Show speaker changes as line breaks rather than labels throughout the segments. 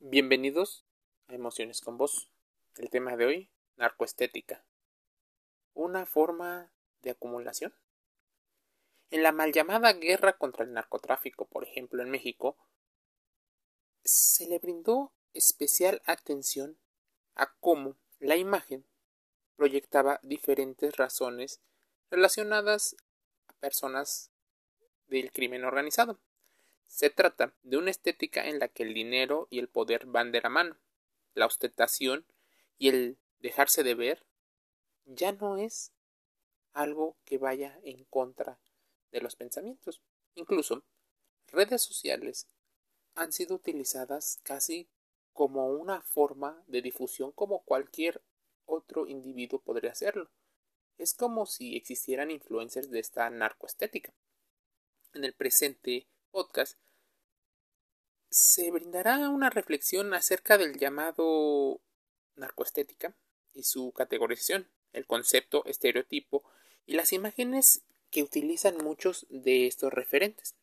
Bienvenidos a Emociones con Vos. El tema de hoy, narcoestética. Una forma de acumulación. En la mal llamada guerra contra el narcotráfico, por ejemplo, en México, se le brindó especial atención a cómo la imagen proyectaba diferentes razones relacionadas a personas del crimen organizado. Se trata de una estética en la que el dinero y el poder van de la mano. La ostentación y el dejarse de ver ya no es algo que vaya en contra de los pensamientos. Incluso redes sociales han sido utilizadas casi como una forma de difusión como cualquier otro individuo podría hacerlo. Es como si existieran influencers de esta narcoestética. En el presente podcast se brindará una reflexión acerca del llamado narcoestética y su categorización, el concepto, estereotipo y las imágenes que utilizan muchos de estos referentes.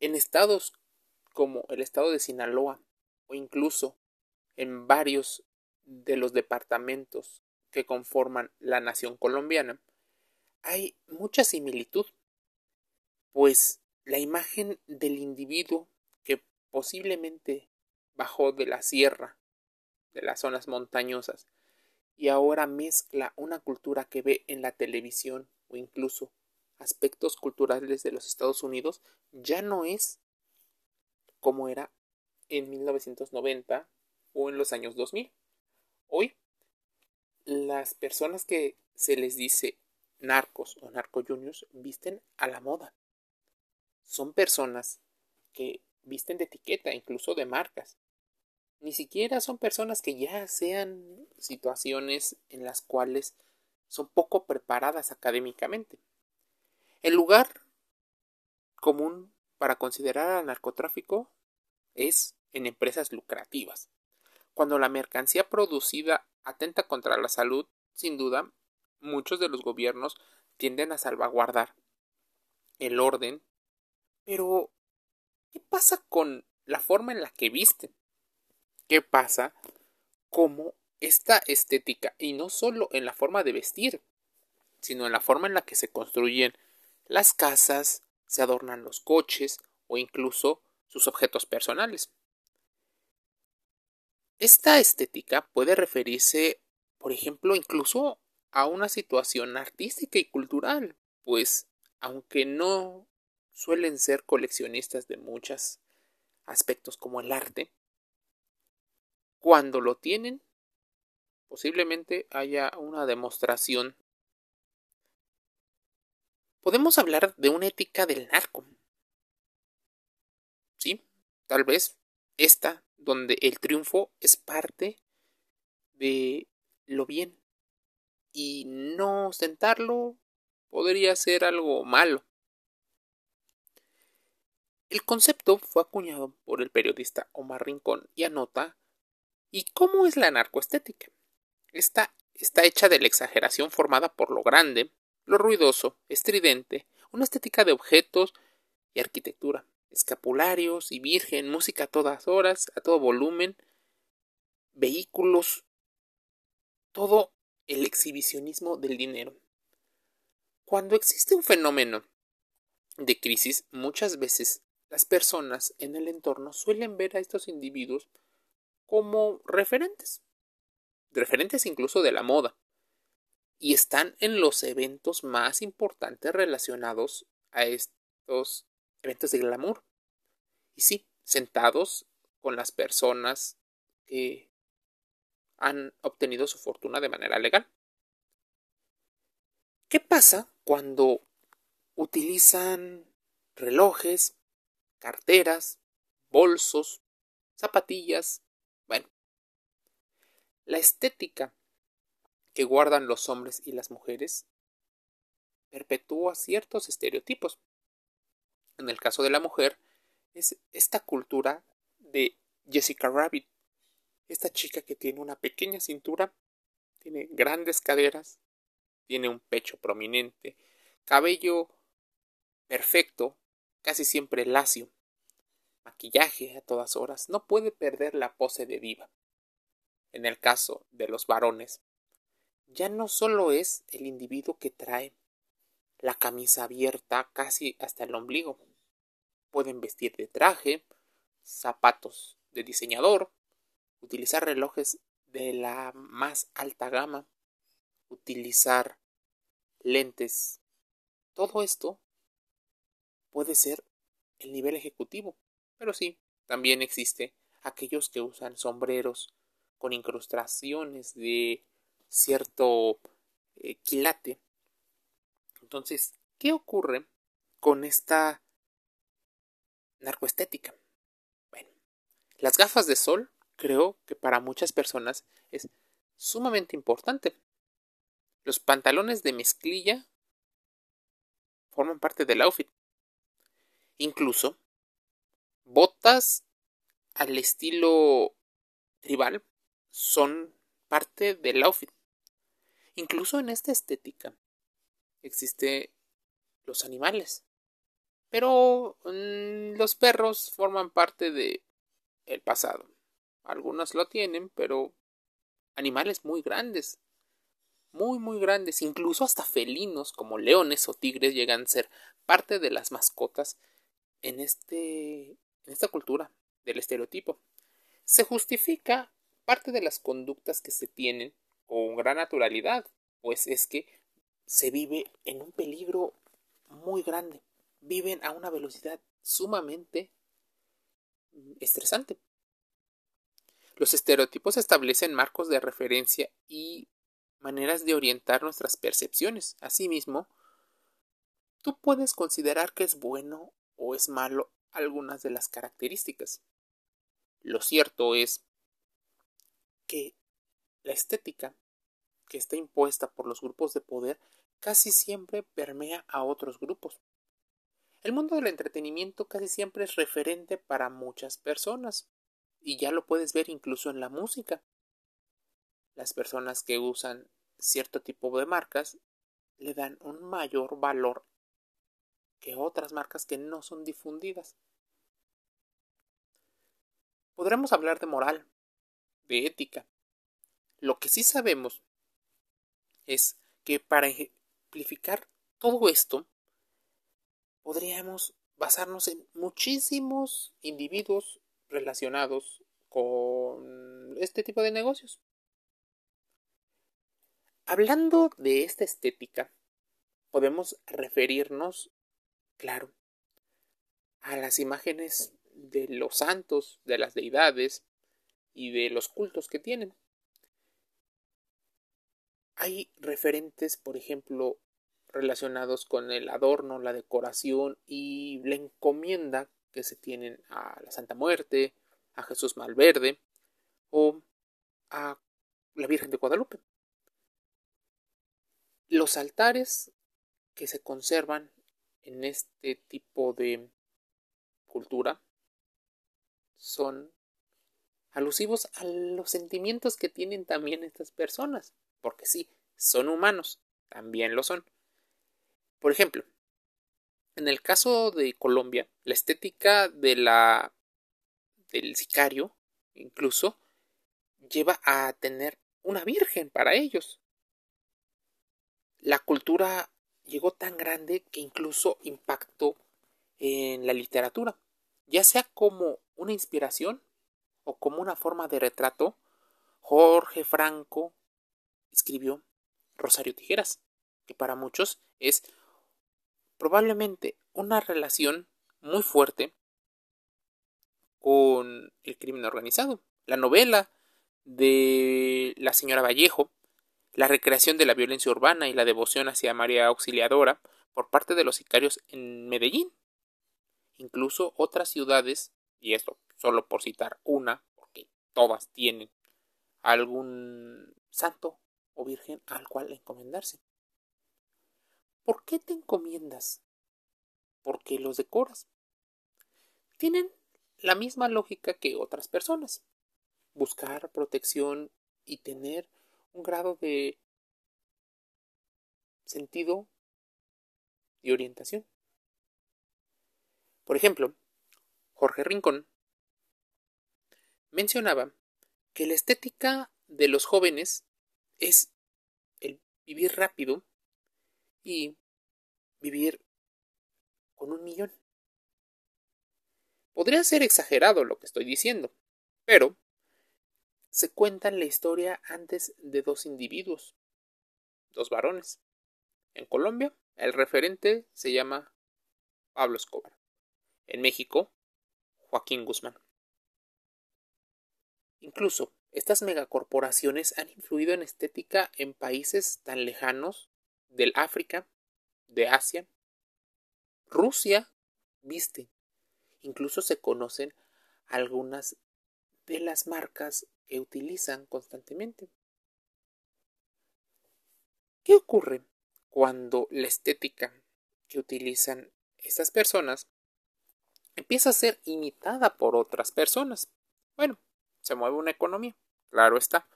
En estados como el estado de Sinaloa o incluso en varios de los departamentos que conforman la nación colombiana, hay mucha similitud, pues la imagen del individuo que posiblemente bajó de la sierra, de las zonas montañosas, y ahora mezcla una cultura que ve en la televisión o incluso aspectos culturales de los Estados Unidos, ya no es como era en 1990 o en los años 2000. Hoy, las personas que se les dice narcos o narco juniors visten a la moda son personas que visten de etiqueta, incluso de marcas. Ni siquiera son personas que ya sean situaciones en las cuales son poco preparadas académicamente. El lugar común para considerar al narcotráfico es en empresas lucrativas. Cuando la mercancía producida atenta contra la salud, sin duda, muchos de los gobiernos tienden a salvaguardar el orden pero, ¿qué pasa con la forma en la que visten? ¿Qué pasa como esta estética, y no solo en la forma de vestir, sino en la forma en la que se construyen las casas, se adornan los coches o incluso sus objetos personales? Esta estética puede referirse, por ejemplo, incluso a una situación artística y cultural, pues aunque no suelen ser coleccionistas de muchos aspectos como el arte. Cuando lo tienen, posiblemente haya una demostración. Podemos hablar de una ética del narco. Sí, tal vez esta, donde el triunfo es parte de lo bien y no ostentarlo podría ser algo malo. El concepto fue acuñado por el periodista Omar Rincón y anota ¿Y cómo es la narcoestética? Esta está hecha de la exageración formada por lo grande, lo ruidoso, estridente, una estética de objetos y arquitectura, escapularios y virgen, música a todas horas, a todo volumen, vehículos, todo el exhibicionismo del dinero. Cuando existe un fenómeno de crisis, muchas veces las personas en el entorno suelen ver a estos individuos como referentes, referentes incluso de la moda, y están en los eventos más importantes relacionados a estos eventos de glamour. Y sí, sentados con las personas que han obtenido su fortuna de manera legal. ¿Qué pasa cuando utilizan relojes, carteras, bolsos, zapatillas, bueno. La estética que guardan los hombres y las mujeres perpetúa ciertos estereotipos. En el caso de la mujer, es esta cultura de Jessica Rabbit, esta chica que tiene una pequeña cintura, tiene grandes caderas, tiene un pecho prominente, cabello perfecto, casi siempre lacio, maquillaje a todas horas, no puede perder la pose de diva. En el caso de los varones, ya no solo es el individuo que trae la camisa abierta casi hasta el ombligo. Pueden vestir de traje, zapatos de diseñador, utilizar relojes de la más alta gama, utilizar lentes. Todo esto puede ser el nivel ejecutivo, pero sí, también existe aquellos que usan sombreros con incrustaciones de cierto eh, quilate. Entonces, ¿qué ocurre con esta narcoestética? Bueno, las gafas de sol creo que para muchas personas es sumamente importante. Los pantalones de mezclilla forman parte del outfit. Incluso botas al estilo tribal son parte del outfit. Incluso en esta estética existe los animales. Pero mm, los perros forman parte de el pasado. Algunos lo tienen, pero animales muy grandes. Muy, muy grandes. Incluso hasta felinos como leones o tigres llegan a ser parte de las mascotas en, este, en esta cultura del estereotipo. Se justifica parte de las conductas que se tienen con gran naturalidad, pues es que se vive en un peligro muy grande. Viven a una velocidad sumamente estresante. Los estereotipos establecen marcos de referencia y maneras de orientar nuestras percepciones. Asimismo, tú puedes considerar que es bueno o es malo algunas de las características. Lo cierto es que la estética que está impuesta por los grupos de poder casi siempre permea a otros grupos. El mundo del entretenimiento casi siempre es referente para muchas personas, y ya lo puedes ver incluso en la música. Las personas que usan cierto tipo de marcas le dan un mayor valor que otras marcas que no son difundidas. Podremos hablar de moral, de ética. Lo que sí sabemos es que para ejemplificar todo esto, podríamos basarnos en muchísimos individuos relacionados con este tipo de negocios. Hablando de esta estética, podemos referirnos, claro, a las imágenes de los santos, de las deidades y de los cultos que tienen. Hay referentes, por ejemplo, relacionados con el adorno, la decoración y la encomienda que se tienen a la Santa Muerte, a Jesús Malverde o a la Virgen de Guadalupe. Los altares que se conservan en este tipo de cultura son alusivos a los sentimientos que tienen también estas personas porque sí, son humanos, también lo son. Por ejemplo, en el caso de Colombia, la estética de la del sicario incluso lleva a tener una virgen para ellos. La cultura llegó tan grande que incluso impactó en la literatura, ya sea como una inspiración o como una forma de retrato. Jorge Franco escribió Rosario Tijeras, que para muchos es probablemente una relación muy fuerte con el crimen organizado. La novela de la señora Vallejo, la recreación de la violencia urbana y la devoción hacia María Auxiliadora por parte de los sicarios en Medellín. Incluso otras ciudades, y esto solo por citar una, porque todas tienen algún santo o virgen al cual encomendarse. ¿Por qué te encomiendas? Porque los decoras. Tienen la misma lógica que otras personas. Buscar protección y tener un grado de sentido y orientación. Por ejemplo, Jorge Rincón, mencionaba que la estética de los jóvenes es el vivir rápido y vivir con un millón. Podría ser exagerado lo que estoy diciendo, pero se cuenta la historia antes de dos individuos, dos varones. En Colombia, el referente se llama Pablo Escobar. En México, Joaquín Guzmán. Incluso, estas megacorporaciones han influido en estética en países tan lejanos del África, de Asia. Rusia viste. Incluso se conocen algunas de las marcas que utilizan constantemente. ¿Qué ocurre cuando la estética que utilizan estas personas empieza a ser imitada por otras personas? Bueno, se mueve una economía, claro está.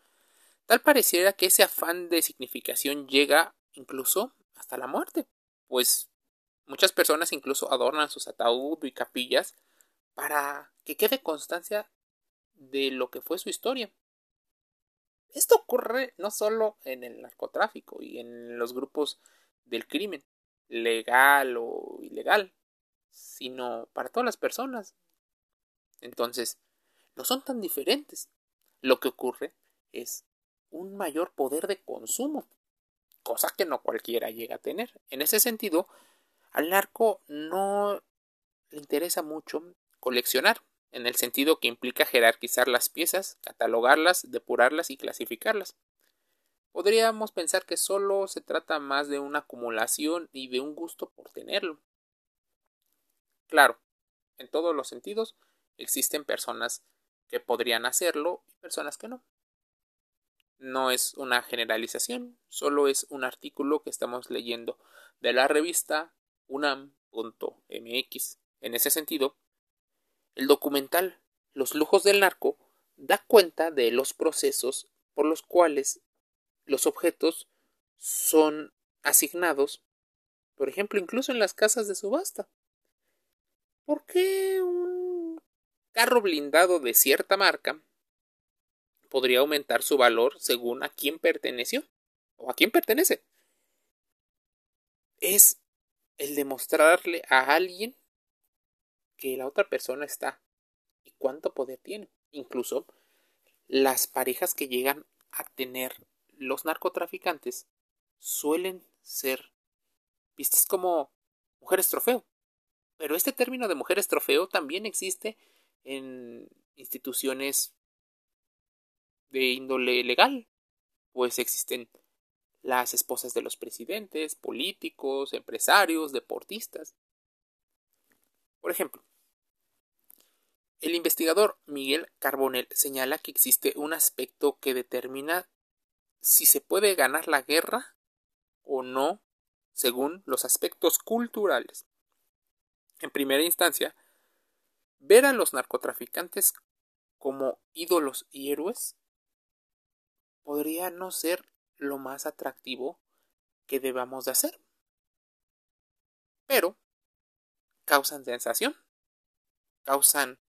Tal pareciera que ese afán de significación llega incluso hasta la muerte, pues muchas personas incluso adornan sus ataúd y capillas para que quede constancia de lo que fue su historia. Esto ocurre no solo en el narcotráfico y en los grupos del crimen, legal o ilegal, sino para todas las personas. Entonces, no son tan diferentes. Lo que ocurre es un mayor poder de consumo, cosa que no cualquiera llega a tener. En ese sentido, al narco no le interesa mucho coleccionar, en el sentido que implica jerarquizar las piezas, catalogarlas, depurarlas y clasificarlas. Podríamos pensar que solo se trata más de una acumulación y de un gusto por tenerlo. Claro, en todos los sentidos existen personas que podrían hacerlo y personas que no. No es una generalización, solo es un artículo que estamos leyendo de la revista unam.mx. En ese sentido, el documental Los lujos del narco da cuenta de los procesos por los cuales los objetos son asignados, por ejemplo, incluso en las casas de subasta. ¿Por qué un carro blindado de cierta marca podría aumentar su valor según a quién perteneció o a quién pertenece? Es el demostrarle a alguien que la otra persona está y cuánto poder tiene. Incluso las parejas que llegan a tener los narcotraficantes suelen ser vistas como mujeres trofeo. Pero este término de mujeres trofeo también existe en instituciones de índole legal, pues existen las esposas de los presidentes, políticos, empresarios, deportistas. Por ejemplo, el investigador Miguel Carbonell señala que existe un aspecto que determina si se puede ganar la guerra o no según los aspectos culturales. En primera instancia, ver a los narcotraficantes como ídolos y héroes podría no ser lo más atractivo que debamos de hacer. Pero causan sensación, causan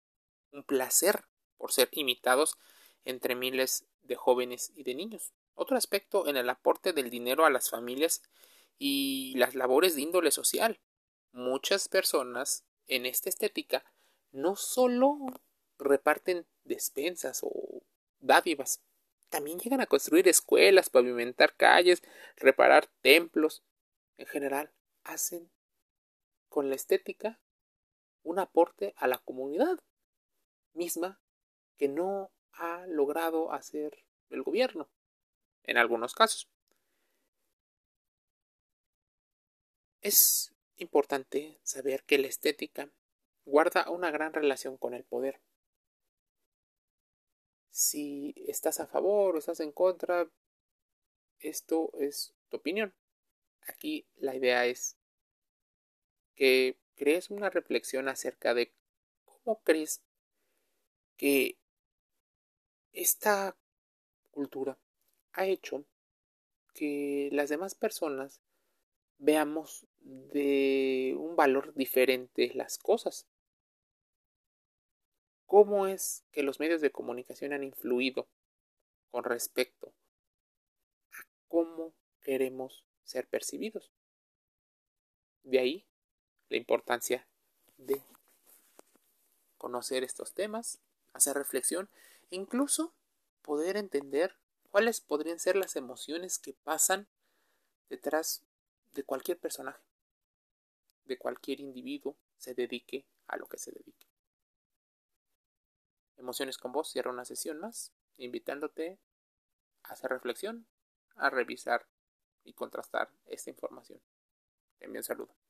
un placer por ser imitados entre miles de jóvenes y de niños. Otro aspecto en el aporte del dinero a las familias y las labores de índole social. Muchas personas en esta estética no solo reparten despensas o dádivas, también llegan a construir escuelas, pavimentar calles, reparar templos. En general, hacen con la estética un aporte a la comunidad misma que no ha logrado hacer el gobierno en algunos casos. Es importante saber que la estética guarda una gran relación con el poder. Si estás a favor o estás en contra, esto es tu opinión. Aquí la idea es que crees una reflexión acerca de cómo crees que esta cultura ha hecho que las demás personas veamos de un valor diferente las cosas. cómo es que los medios de comunicación han influido con respecto a cómo queremos ser percibidos. De ahí la importancia de conocer estos temas, hacer reflexión e incluso poder entender cuáles podrían ser las emociones que pasan detrás de cualquier personaje, de cualquier individuo, se dedique a lo que se dedique. Emociones con vos cierra una sesión más, invitándote a hacer reflexión, a revisar y contrastar esta información. Te envío un saludo.